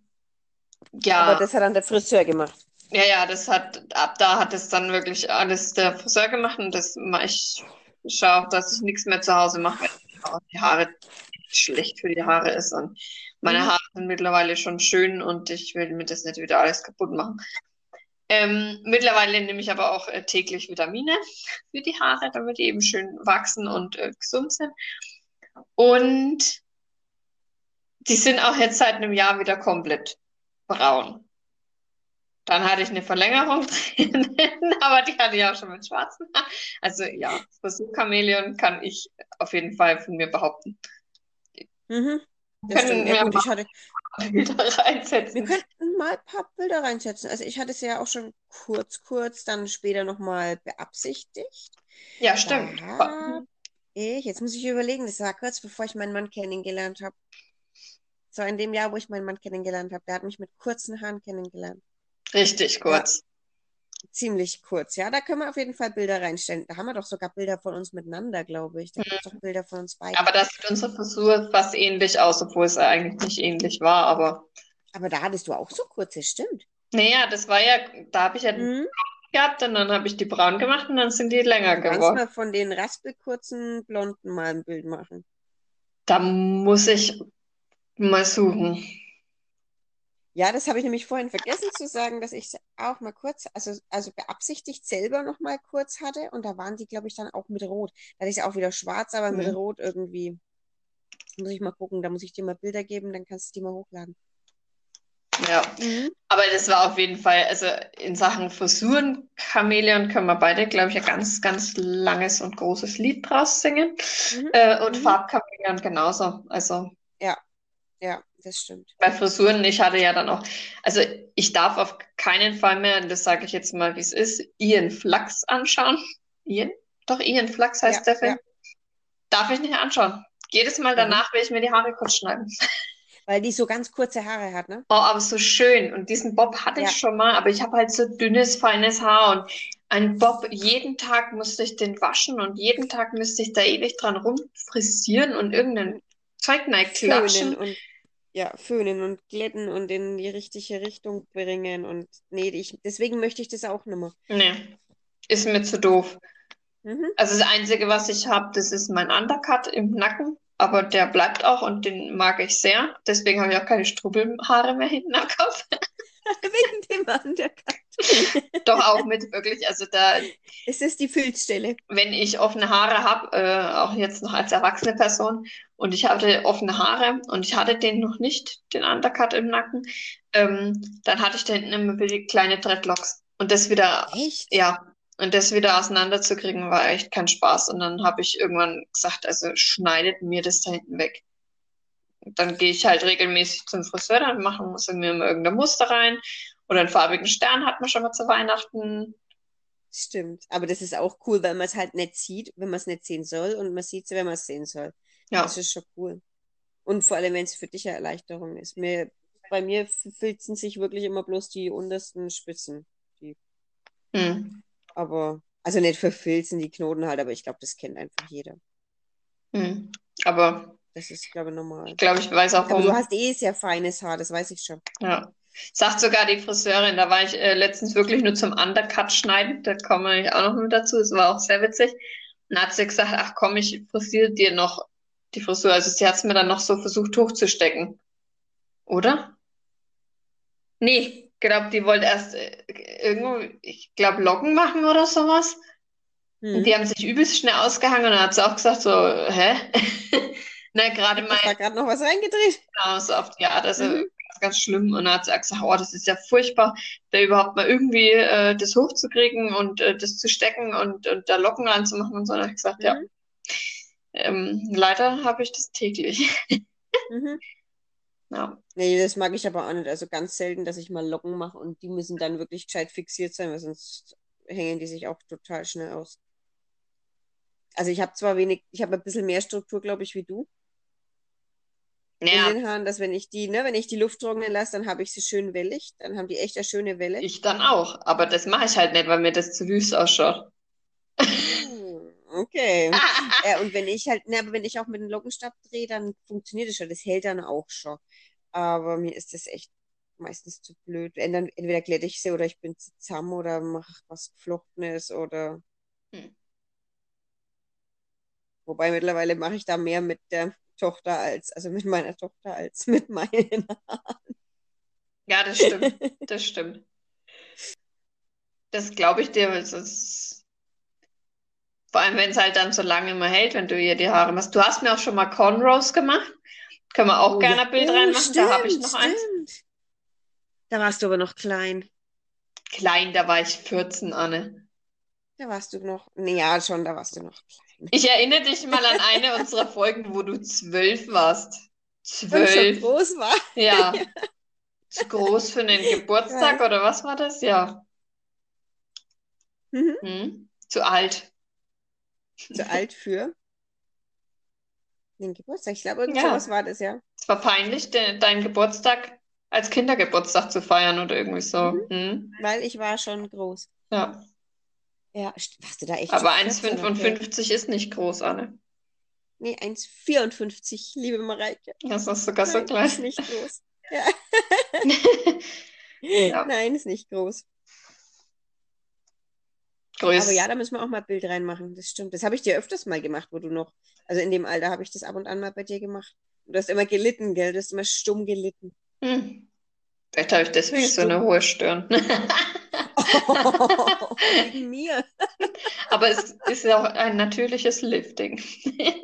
ja. Aber das hat dann der Friseur gemacht. Ja, ja, das hat, ab da hat es dann wirklich alles der Friseur gemacht und das mache ich, schaue auch, dass ich nichts mehr zu Hause mache, weil die Haare schlecht für die Haare ist und meine Mhm. Haare sind mittlerweile schon schön und ich will mir das nicht wieder alles kaputt machen. Ähm, mittlerweile nehme ich aber auch äh, täglich Vitamine für die Haare, damit die eben schön wachsen und äh, gesund sind. Und die sind auch jetzt seit einem Jahr wieder komplett braun. Dann hatte ich eine Verlängerung *laughs* drin, aber die hatte ich auch schon mit schwarzen Haaren. Also ja, Frisur-Chamäleon kann ich auf jeden Fall von mir behaupten. Mhm. Das Können. Ja, wir gut, ich hatte, *laughs* wir reinsetzen. könnten mal ein paar Bilder reinsetzen. Also ich hatte es ja auch schon kurz, kurz, dann später nochmal beabsichtigt. Ja, stimmt. Ich, jetzt muss ich überlegen, das war kurz bevor ich meinen Mann kennengelernt habe. So in dem Jahr, wo ich meinen Mann kennengelernt habe. Der hat mich mit kurzen Haaren kennengelernt. Richtig kurz. Ziemlich kurz, ja. Da können wir auf jeden Fall Bilder reinstellen. Da haben wir doch sogar Bilder von uns miteinander, glaube ich. Da gibt es doch Bilder von uns beiden. Aber da sieht unsere Frisur fast ähnlich aus, obwohl es eigentlich nicht ähnlich war. Aber Aber da hattest du auch so kurze, stimmt. naja, das war ja, da habe ich ja Mhm. gehabt und dann habe ich die braun gemacht und dann sind die länger Du kannst geworden. mal von den raspelkurzen Blonden mal ein Bild machen. Da muss ich mal suchen. Ja, das habe ich nämlich vorhin vergessen zu sagen, dass ich auch mal kurz, also, also beabsichtigt selber noch mal kurz hatte und da waren die, glaube ich, dann auch mit Rot. Da hatte ich auch wieder schwarz, aber mit Mhm. Rot irgendwie. Muss ich mal gucken, da muss ich dir mal Bilder geben, dann kannst du die mal hochladen. Ja, Mhm. aber das war auf jeden Fall, also in Sachen Frisuren, Chamäleon können wir beide, glaube ich, ein ganz, ganz langes und großes Lied draus singen. Mhm. Äh, und Mhm. Farbchamäleon genauso. Also Ja, das stimmt. bei Frisuren, ich hatte ja dann auch, also ich darf auf keinen Fall mehr, das sage ich jetzt mal, wie es ist, Ian Flux anschauen. Ian? Doch, Ian Flux heißt Ja, der Film. ja. Darf ich nicht anschauen. Jedes Mal Mhm. danach will ich mir die Haare kurz schneiden. *laughs* Weil die so ganz kurze Haare hat, ne? Oh, aber so schön. Und diesen Bob hatte ich Ja. schon mal, aber ich habe halt so dünnes, feines Haar und ein Bob, jeden Tag musste ich den waschen und jeden Tag müsste ich da ewig dran rumfrisieren und irgendein Zeug Föhnen klatschen. und ja, föhnen und glätten und in die richtige Richtung bringen und nee, ich, deswegen möchte ich das auch nicht mehr. Nee, ist mir zu doof. Mhm. Also das Einzige, was ich habe, das ist mein Undercut im Nacken, aber der bleibt auch und den mag ich sehr. Deswegen habe ich auch keine Strubbelhaare mehr hinten am Kopf. *laughs* Wegen dem Undercut. *laughs* Doch auch mit wirklich, also da, Es ist die Filzstelle. wenn ich offene Haare habe, äh, auch jetzt noch als erwachsene Person, und ich hatte offene Haare und ich hatte den noch nicht, den Undercut im Nacken, ähm, dann hatte ich da hinten immer wieder kleine Dreadlocks. Und das wieder, Echt? ja, und das wieder auseinanderzukriegen, war echt kein Spaß. Und dann habe ich irgendwann gesagt, also schneidet mir das da hinten weg. Dann gehe ich halt regelmäßig zum Friseur, dann machen sie mir immer irgendein Muster rein. Oder einen farbigen Stern hat man schon mal zu Weihnachten. Stimmt. Aber das ist auch cool, weil man es halt nicht sieht, wenn man es nicht sehen soll und man sieht es, wenn man es sehen soll. Ja. Das ist schon cool. Und vor allem, wenn es für dich eine Erleichterung ist. Mir, bei mir filzen sich wirklich immer bloß die untersten Spitzen. Hm. Aber, also nicht verfilzen die Knoten halt, aber ich glaube, das kennt einfach jeder. Hm. Aber Das ist, glaube ich, normal. ich glaube, ich weiß auch, Aber du warum. hast eh sehr feines Haar, das weiß ich schon. Ja. Sagt sogar die Friseurin, da war ich äh, letztens wirklich nur zum Undercut schneiden, da komme ich auch noch mit dazu, das war auch sehr witzig. Und dann hat sie gesagt, ach komm, ich frisiere dir noch die Frisur. Also sie hat es mir dann noch so versucht hochzustecken. Oder? Nee, glaube, die wollte erst äh, irgendwo, ich glaube, Locken machen oder sowas. Und Hm. die haben sich übelst schnell ausgehangen und dann hat sie auch gesagt so, hä? *laughs* Na, gerade Da mal war gerade noch was reingedreht. Genau, so auf die Art, also Mhm. Ganz, ganz schlimm. Und dann hat sie gesagt, oh, das ist ja furchtbar, da überhaupt mal irgendwie äh, das hochzukriegen und äh, das zu stecken und, und da Locken ranzumachen und so. Und dann habe ich gesagt, ja, Mhm. ähm, leider habe ich das täglich. *laughs* Mhm. Ja. Nee, das mag ich aber auch nicht. Also ganz selten, dass ich mal Locken mache und die müssen dann wirklich gescheit fixiert sein, weil sonst hängen die sich auch total schnell aus. Also ich habe zwar wenig, ich habe ein bisschen mehr Struktur, glaube ich, wie du. Naja, in den Haaren, dass wenn ich die, ne, wenn ich die Luft trocknen lasse, dann habe ich sie schön wellig. Dann haben die echt eine schöne Welle. ich dann auch. Aber das mache ich halt nicht, weil mir das zu wüst ausschaut. Hm, Okay. *laughs* Äh, und wenn ich halt, ne, aber wenn ich auch mit dem Lockenstab drehe, dann funktioniert es schon. Das hält dann auch schon. Aber mir ist das echt meistens zu blöd. Entweder glätte ich sie oder ich bin zu zahm oder mache was Geflochtenes oder. Hm. Wobei mittlerweile mache ich da mehr mit der Tochter als, also mit meiner Tochter als *laughs* mit meinen. Ja, das stimmt. Das stimmt. Das glaube ich dir, weil es ist, vor allem wenn es halt dann so lange immer hält, wenn du ihr die Haare machst. Du hast mir auch schon mal Cornrows gemacht. Können wir auch Oh gerne ein Bild Oh, reinmachen. Da habe ich stimmt, noch eins. stimmt. Da warst du aber noch klein. Klein, da war ich 14, Anne. Da warst du noch. Nee, ja, schon, da warst du noch klein. Ich erinnere dich mal an eine unserer Folgen, wo du zwölf warst. Zwölf. groß war. *laughs* Ja. Zu groß für einen Geburtstag oder was war das? Ja. Mhm. Hm? Zu alt. Zu alt für den Geburtstag. Ich glaube, irgend Ja. war das, ja. Es war peinlich, de deinen Geburtstag als Kindergeburtstag zu feiern oder irgendwie so. Mhm. Hm? Weil ich war schon groß. Ja. Ja, st- warst du da echt Aber schon 14? Okay. 1,55 ist nicht groß, Anne. Nee, 1,54, liebe Mareike. Das ist sogar so klein. ist nicht groß. Ja. *laughs* Ja. Nein, ist nicht groß. Größ. Aber ja, da müssen wir auch mal ein Bild reinmachen. Das stimmt. Das habe ich dir öfters mal gemacht, wo du noch, also in dem Alter habe ich das ab und an mal bei dir gemacht. Du hast immer gelitten, gell? Du hast immer stumm gelitten. Hm. Vielleicht habe ich deswegen so eine Stimmt. hohe Stirn. *laughs* *laughs* Wegen mir. Aber es ist ja auch ein natürliches Lifting. *laughs*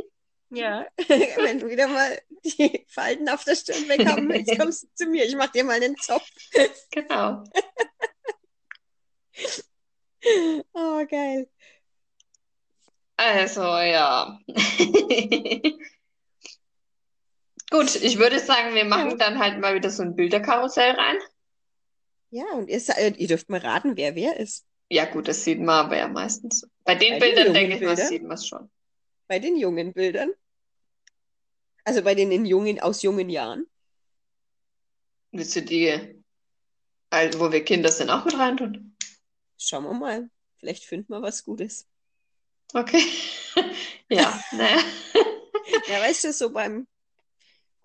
Ja, wenn du wieder mal die Falten auf der Stirn weg haben willst, kommst du zu mir. Ich mach dir mal einen Zopf. Genau. Oh, geil. Also, ja. Gut, ich würde sagen, wir machen Ja. dann halt mal wieder so ein Bilderkarussell rein. Ja, und ihr, se- ihr dürft mal raten, wer wer ist. Ja, gut, das sieht man aber ja meistens. Bei den Bei den Bildern jungen denke ich mal, Bildern? sieht man es schon. Bei den jungen Bildern. Also bei den in jungen, aus jungen Jahren. Willst du die, also wo wir Kinder sind, auch mit reintun? Schauen wir mal. Vielleicht finden wir was Gutes. Okay. *laughs* Ja, naja. Ja, weißt du, so beim,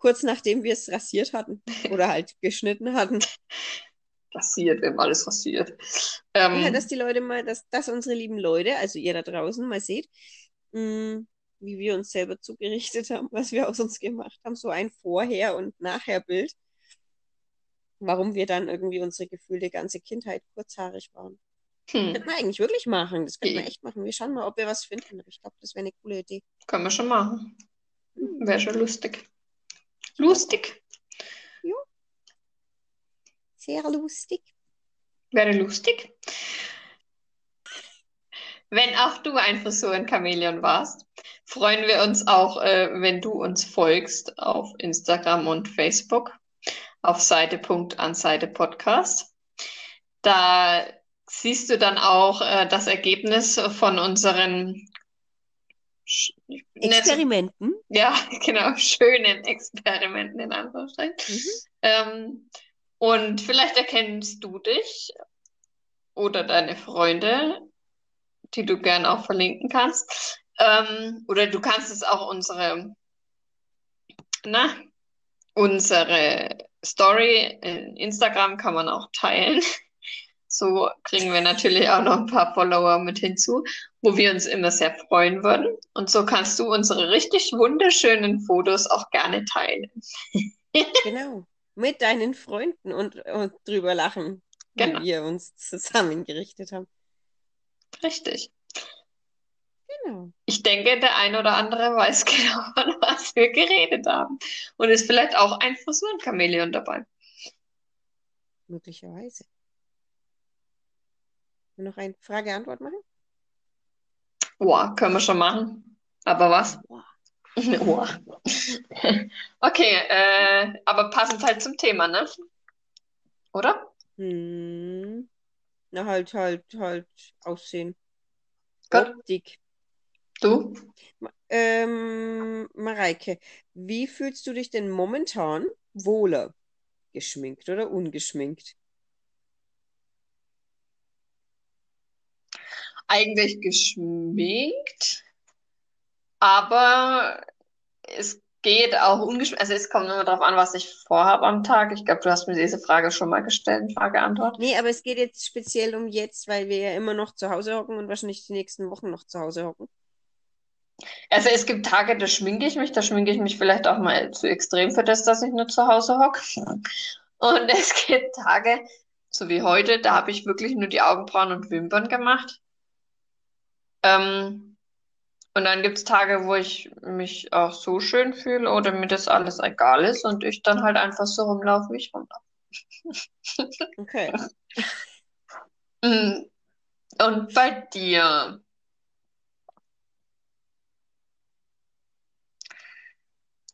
kurz nachdem wir es rasiert hatten oder halt geschnitten hatten, *laughs* Rasiert, wir haben alles rasiert. ja, Ähm, dass die Leute mal, dass, dass unsere lieben Leute, also ihr da draußen, mal seht, mh, wie wir uns selber zugerichtet haben, was wir aus uns gemacht haben, so ein Vorher- und Nachher-Bild. Warum wir dann irgendwie unsere gefühlte ganze Kindheit kurzhaarig waren. hm, Könnten wir eigentlich wirklich machen. Das könnten wir Ja. echt machen. Wir schauen mal, ob wir was finden. Ich glaube, das wäre eine coole Idee. können wir schon machen. Wäre schon lustig. Lustig. Sehr lustig. Wäre lustig. Wenn auch du ein Frisuren-Chamäleon warst, freuen wir uns auch, äh, wenn du uns folgst auf Instagram und Facebook auf Seite.anseite Podcast. Da siehst du dann auch äh, das Ergebnis von unseren Sch- ich nenne es- Experimenten. ja, *laughs* genau, schönen Experimenten in Anführungszeichen. Mhm. Ähm, und vielleicht erkennst du dich oder deine Freunde, die du gern auch verlinken kannst. Ähm, oder du kannst es auch unsere, na, unsere Story in Instagram kann man auch teilen. So kriegen wir natürlich auch noch ein paar Follower mit hinzu, wo wir uns immer sehr freuen würden. Und so kannst du unsere richtig wunderschönen Fotos auch gerne teilen. *laughs* Genau. Mit deinen Freunden und, und drüber lachen, wie Genau. wir uns zusammengerichtet haben. Richtig. Genau. Ich denke, der ein oder andere weiß *laughs* genau, von was wir geredet haben. Und ist vielleicht auch ein Frisurenchamäleon dabei. Möglicherweise. Noch eine Frage-Antwort machen? Boah, können wir schon machen. Aber was? Boah. *laughs* Boah. Okay, äh, aber passend halt zum Thema, ne? Oder? Hm. Na, halt, halt, halt, Aussehen. Gut. Optik. Du? ähm, Mareike, wie fühlst du dich denn momentan wohler? Geschminkt oder ungeschminkt? Eigentlich geschminkt, aber es geht auch ungeschminkt. Also es kommt immer darauf an, was ich vorhabe am Tag. Ich glaube, du hast mir diese Frage schon mal gestellt, Frage-Antwort. Nee, aber es geht jetzt speziell um jetzt, weil wir ja immer noch zu Hause hocken und wahrscheinlich die nächsten Wochen noch zu Hause hocken. Also es gibt Tage, da schminke ich mich, da schminke ich mich vielleicht auch mal zu extrem für das, dass ich nur zu Hause hocke. Und *laughs* es gibt Tage, so wie heute, da habe ich wirklich nur die Augenbrauen und Wimpern gemacht. Ähm, und dann gibt es Tage, wo ich mich auch so schön fühle oder mir das alles egal ist und ich dann halt einfach so rumlaufe, wie ich rumlaufe. *laughs* Okay. Mm. Und bei dir?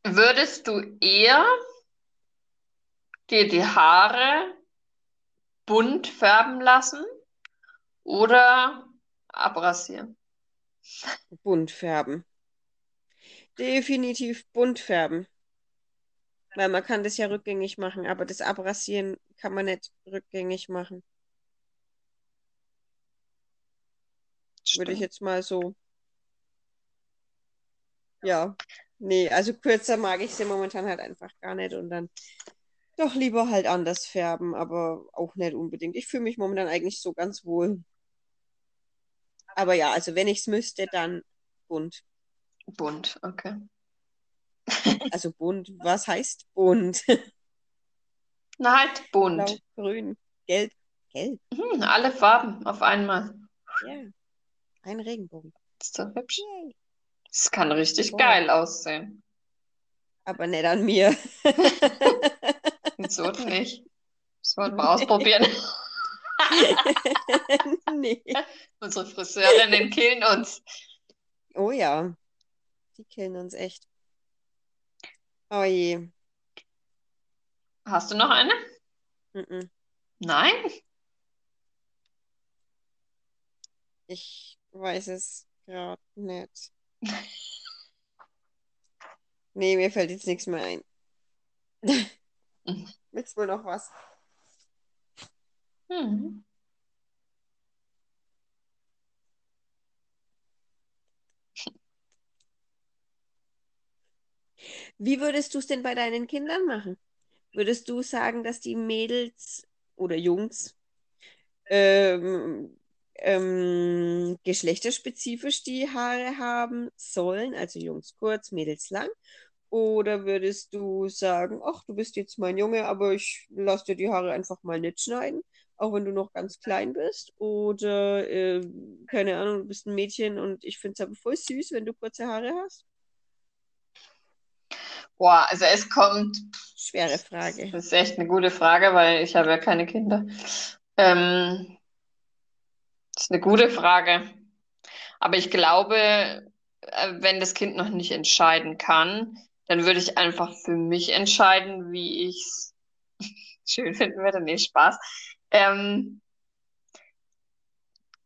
Würdest du eher dir die Haare bunt färben lassen oder abrasieren? Bunt färben. Definitiv bunt färben. Weil man kann das ja rückgängig machen, aber das Abrasieren kann man nicht rückgängig machen. Würde ich Stimmt. jetzt mal so. Ja. Nee, also kürzer mag ich sie momentan halt einfach gar nicht und dann doch lieber halt anders färben, aber auch nicht unbedingt. Ich fühle mich momentan eigentlich so ganz wohl. Aber ja, also wenn ich es müsste, dann bunt. Bunt, okay. Also bunt, was heißt bunt? *laughs* Na halt Blau, bunt. grün, gelb, gelb. Hm, alle Farben auf einmal. Ja, ein Regenbogen. Ist doch hübsch. Das kann richtig Toll. geil aussehen. Aber nicht an mir. *laughs* Denn nicht? Das wollen wir ausprobieren. *laughs* *laughs* Nee. Unsere Friseurinnen killen uns. Oh ja, die killen uns echt. Oh je. Hast du noch eine? Mm-mm. Nein? Ich weiß es gerade nicht. Nee, mir fällt jetzt nichts mehr ein. *laughs* Willst du wohl noch was? Hm. Wie würdest du es denn bei deinen Kindern machen? Würdest du sagen, dass die Mädels oder Jungs ähm, ähm, geschlechterspezifisch die Haare haben sollen, also Jungs kurz, Mädels lang? Oder würdest du sagen, ach, du bist jetzt mein Junge, aber ich lasse dir die Haare einfach mal nicht schneiden, auch wenn du noch ganz klein bist? Oder, äh, keine Ahnung, du bist ein Mädchen und ich finde es aber voll süß, wenn du kurze Haare hast? Boah, also es kommt, Schwere Frage. das ist echt eine gute Frage, weil ich habe ja keine Kinder. Ähm, das ist eine gute Frage. Aber ich glaube, äh, wenn das Kind noch nicht entscheiden kann, dann würde ich einfach für mich entscheiden, wie ich es *laughs* schön finden würde. Nee, Spaß. Ähm,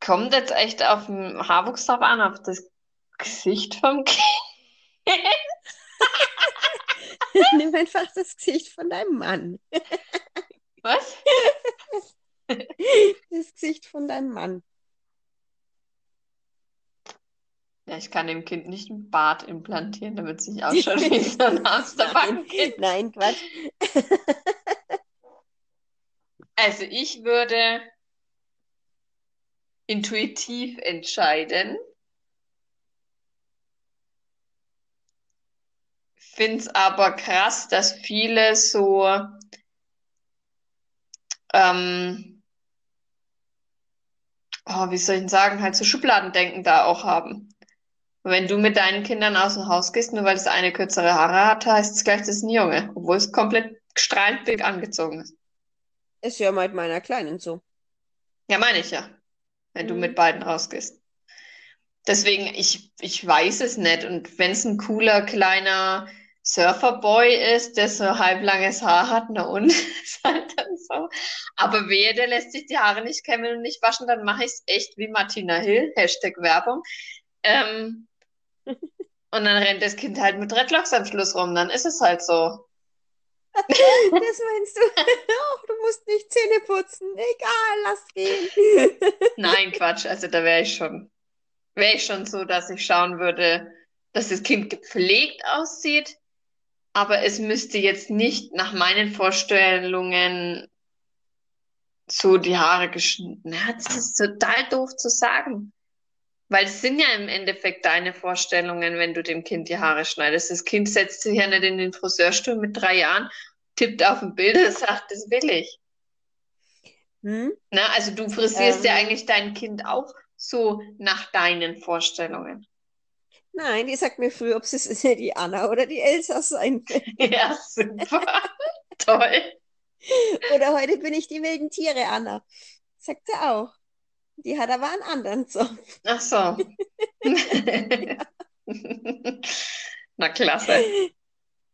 kommt jetzt echt auf den Haarwuchs drauf an, auf das Gesicht vom Kind. *laughs* Nimm einfach das Gesicht von deinem Mann. Was? Das Gesicht von deinem Mann. Ja, ich kann dem Kind nicht ein Bart implantieren, damit es nicht *laughs* ausschaut wie so ein Hamsterbacken. Nein, Quatsch. Also ich würde intuitiv entscheiden. Finde es aber krass, dass viele so ähm, oh, wie soll ich denn sagen, halt so Schubladendenken da auch haben. Wenn du mit deinen Kindern aus dem Haus gehst, nur weil das eine kürzere Haare hat, heißt es gleich, das ist ein Junge, obwohl es komplett strahlend angezogen ist. Ist ja mit meiner Kleinen so. Ja, meine ich ja, wenn du Mhm. mit beiden rausgehst. Deswegen, ich, ich weiß es nicht. Und wenn es ein cooler kleiner Surferboy ist, der so halblanges Haar hat, na und, *laughs* ist halt dann so. Aber wehe, der lässt sich die Haare nicht kämmeln und nicht waschen, dann mache ich es echt wie Martina Hill, Hashtag Werbung. Ähm, *laughs* Und dann rennt das Kind halt mit Dreadlocks am Schluss rum. Dann ist es halt so. *laughs* Das meinst du? *laughs* Oh, du musst nicht Zähne putzen. Egal, lass gehen. *laughs* Nein, Quatsch. Also da wäre ich schon, wäre ich schon so, dass ich schauen würde, dass das Kind gepflegt aussieht. Aber es müsste jetzt nicht nach meinen Vorstellungen so die Haare geschnitten. Das ist total doof zu sagen. Weil es sind ja im Endeffekt deine Vorstellungen, wenn du dem Kind die Haare schneidest. Das Kind setzt sich ja nicht in den Friseurstuhl mit drei Jahren, tippt auf ein Bild und sagt, das will ich. Hm? Na, also du frisierst ähm, ja eigentlich dein Kind auch so nach deinen Vorstellungen. Nein, die sagt mir früher, ob es *laughs* die Anna oder die Elsa sein *laughs* will. Ja, super. Toll. Oder heute bin ich die wilden Tiere, Anna. Sagt sie auch. Die hat aber einen anderen Zopf. Ach so. *laughs* Na klasse.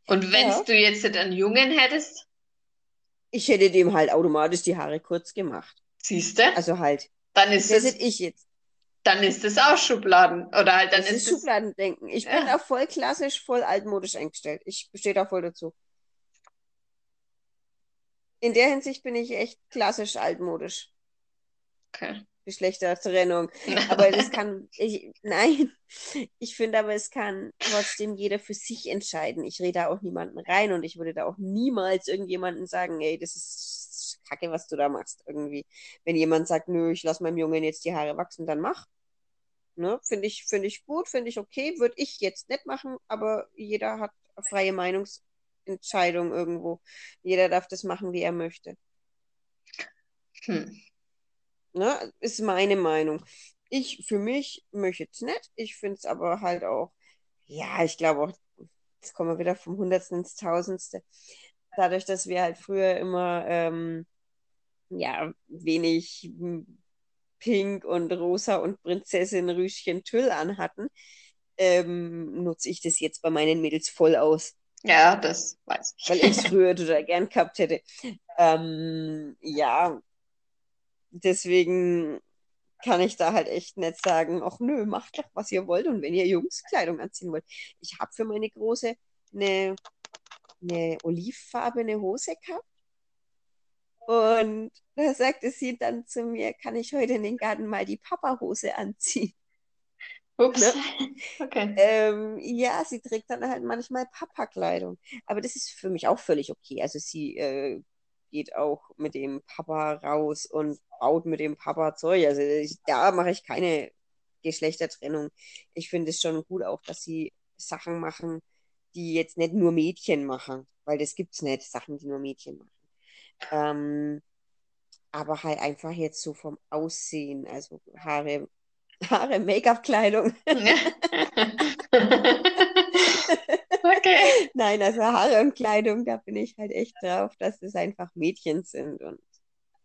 Und wenn ja. du jetzt einen Jungen hättest? Ich hätte dem halt automatisch die Haare kurz gemacht. Siehst du? Also halt. Dann ist das. ich jetzt. Dann ist es auch Schubladen. Oder halt dann das ist, ist Schubladendenken. Ich ja. bin da voll klassisch, voll altmodisch eingestellt. Ich stehe da voll dazu. In der Hinsicht bin ich echt klassisch altmodisch. Okay. Geschlechtertrennung. Aber das kann, ich, nein, ich finde aber, es kann trotzdem jeder für sich entscheiden. Ich rede da auch niemanden rein und ich würde da auch niemals irgendjemanden sagen, ey, das ist kacke, was du da machst, irgendwie. Wenn jemand sagt, nö, ich lasse meinem Jungen jetzt die Haare wachsen, dann mach. Ne? Finde ich, find ich gut, finde ich okay, würde ich jetzt nicht machen, aber jeder hat freie Meinungsentscheidung irgendwo. Jeder darf das machen, wie er möchte. Hm. Ne? Ist meine Meinung. Ich für mich möchte es nicht. Ich finde es aber halt auch, ja, ich glaube auch, jetzt kommen wir wieder vom Hundertsten ins Tausendste. Dadurch, dass wir halt früher immer ähm, ja, wenig Pink und Rosa und Prinzessin Rüschen Tüll anhatten, ähm, nutze ich das jetzt bei meinen Mädels voll aus. Ja, das weiß ich. Weil ich es *laughs* früher total gern gehabt hätte. Ähm, ja, deswegen kann ich da halt echt nicht sagen, ach nö, macht doch, was ihr wollt. Und wenn ihr Jungskleidung anziehen wollt. Ich habe für meine Große eine, eine olivfarbene Hose gehabt. Und da sagte sie dann zu mir, kann ich heute in den Garten mal die Papa-Hose anziehen? Ups. Ne? *laughs* Okay. Ähm, ja, sie trägt dann halt manchmal Papa-Kleidung. Aber das ist für mich auch völlig okay. Also sie äh, geht auch mit dem Papa raus und baut mit dem Papa Zeug. Also ich, da mache ich keine Geschlechtertrennung. Ich finde es schon gut auch, dass sie Sachen machen, die jetzt nicht nur Mädchen machen, weil das gibt es nicht, Sachen, die nur Mädchen machen. Ähm, aber halt einfach jetzt so vom Aussehen, also Haare, *laughs* Haare, Make-up-Kleidung. *laughs* *laughs* okay. *laughs* Nein, also Haare und Kleidung, da bin ich halt echt drauf, dass es einfach Mädchen sind. Und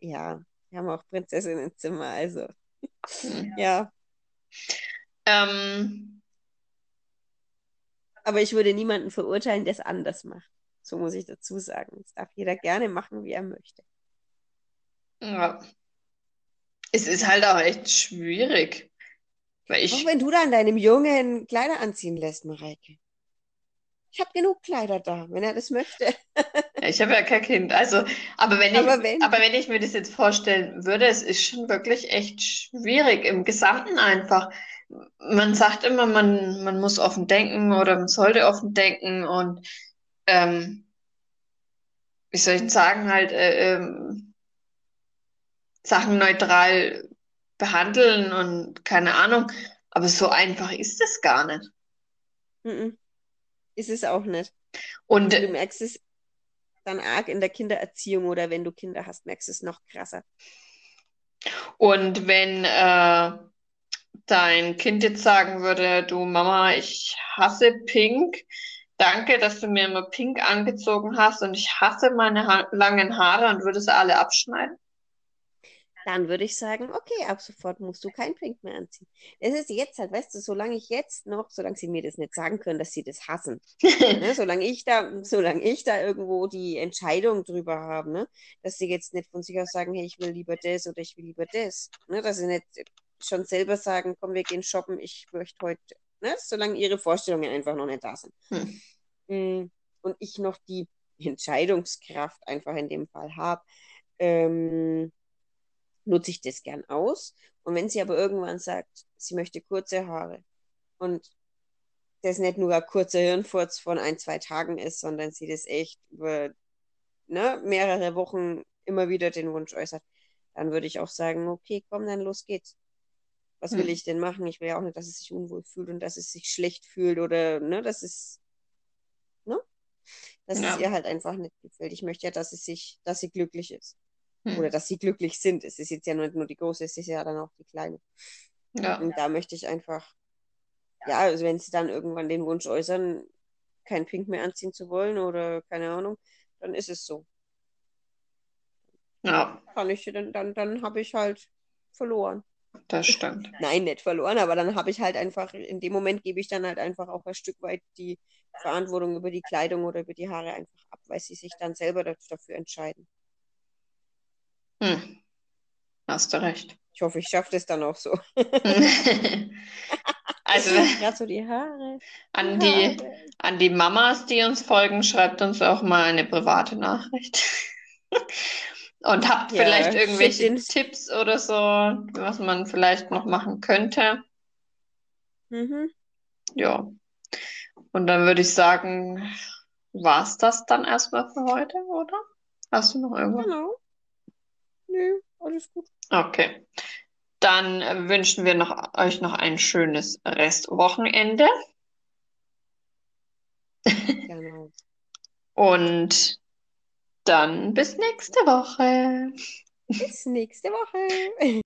ja, wir haben auch Prinzessinnenzimmer, also hm. ja. Ähm. Aber ich würde niemanden verurteilen, der es anders macht. So muss ich dazu sagen. Das darf jeder gerne machen, wie er möchte. Ja. Es ist halt auch echt schwierig. Weil ich... Auch wenn du dann deinem Jungen Kleider anziehen lässt, Mareike ich habe genug Kleider da, wenn er das möchte. *laughs* ja, ich habe ja kein Kind. Also, aber wenn, aber, ich, wenn, aber wenn ich mir das jetzt vorstellen würde, es ist schon wirklich echt schwierig im Gesamten einfach. Man sagt immer, man, man muss offen denken oder man sollte offen denken und ähm, wie soll ich sagen, halt äh, ähm, Sachen neutral behandeln und keine Ahnung. Aber so einfach ist es gar nicht. Mm -mm ist es auch nicht. Und du merkst es dann arg in der Kindererziehung oder wenn du Kinder hast, merkst du es noch krasser. Und wenn äh, dein Kind jetzt sagen würde, du Mama, ich hasse Pink, danke, dass du mir immer Pink angezogen hast und ich hasse meine ha langen Haare und würde sie alle abschneiden? Dann würde ich sagen, okay, ab sofort musst du kein Pink mehr anziehen. Es ist jetzt halt, weißt du, solange ich jetzt noch, solange sie mir das nicht sagen können, dass sie das hassen, *laughs* ne, solange ich da, solange ich da irgendwo die Entscheidung drüber habe, ne, dass sie jetzt nicht von sich aus sagen, hey, ich will lieber das oder ich will lieber das, ne, dass sie nicht schon selber sagen, komm, wir gehen shoppen, ich möchte heute ne? solange ihre Vorstellungen einfach noch nicht da sind. Hm. Mm, Und ich noch die Entscheidungskraft einfach in dem Fall habe, ähm, nutze ich das gern aus. Und wenn sie aber irgendwann sagt, sie möchte kurze Haare und das nicht nur ein kurzer Hirnfurz von ein, zwei Tagen ist, sondern sie das echt über ne, mehrere Wochen immer wieder den Wunsch äußert, dann würde ich auch sagen, okay, komm, dann los geht's. Was will Hm. ich denn machen? Ich will ja auch nicht, dass es sich unwohl fühlt und dass es sich schlecht fühlt oder, ne, dass es, ne, dass es Ja. ihr halt einfach nicht gefällt. Ich möchte ja, dass es sich, dass sie glücklich ist. Hm. Oder dass sie glücklich sind. Es ist jetzt ja nicht nur die große, es ist ja dann auch die kleine. Ja. Und da möchte ich einfach, ja, also wenn sie dann irgendwann den Wunsch äußern, kein Pink mehr anziehen zu wollen oder keine Ahnung, dann ist es so. Ja, Kann ich, dann, dann, dann habe ich halt verloren. das stimmt. *laughs* Nein, nicht verloren, aber dann habe ich halt einfach, in dem Moment gebe ich dann halt einfach auch ein Stück weit die Verantwortung über die Kleidung oder über die Haare einfach ab, weil sie sich dann selber da- dafür entscheiden. Hm. Hast du recht. Ich hoffe, ich schaffe das dann auch so. *laughs* Also *laughs* Gerade so die Haare. an die, Haare. an die Mamas, die uns folgen, schreibt uns auch mal eine private Nachricht. *laughs* Und habt Ja, vielleicht irgendwelche Tipps oder so, was man vielleicht noch machen könnte. Mhm. Ja. Und dann würde ich sagen, war's das dann erstmal für heute, oder? Hast du noch irgendwas? Genau. Nö, alles gut. Okay. Dann wünschen wir noch, euch noch ein schönes Restwochenende. Genau. Und dann bis nächste Woche. Bis nächste Woche.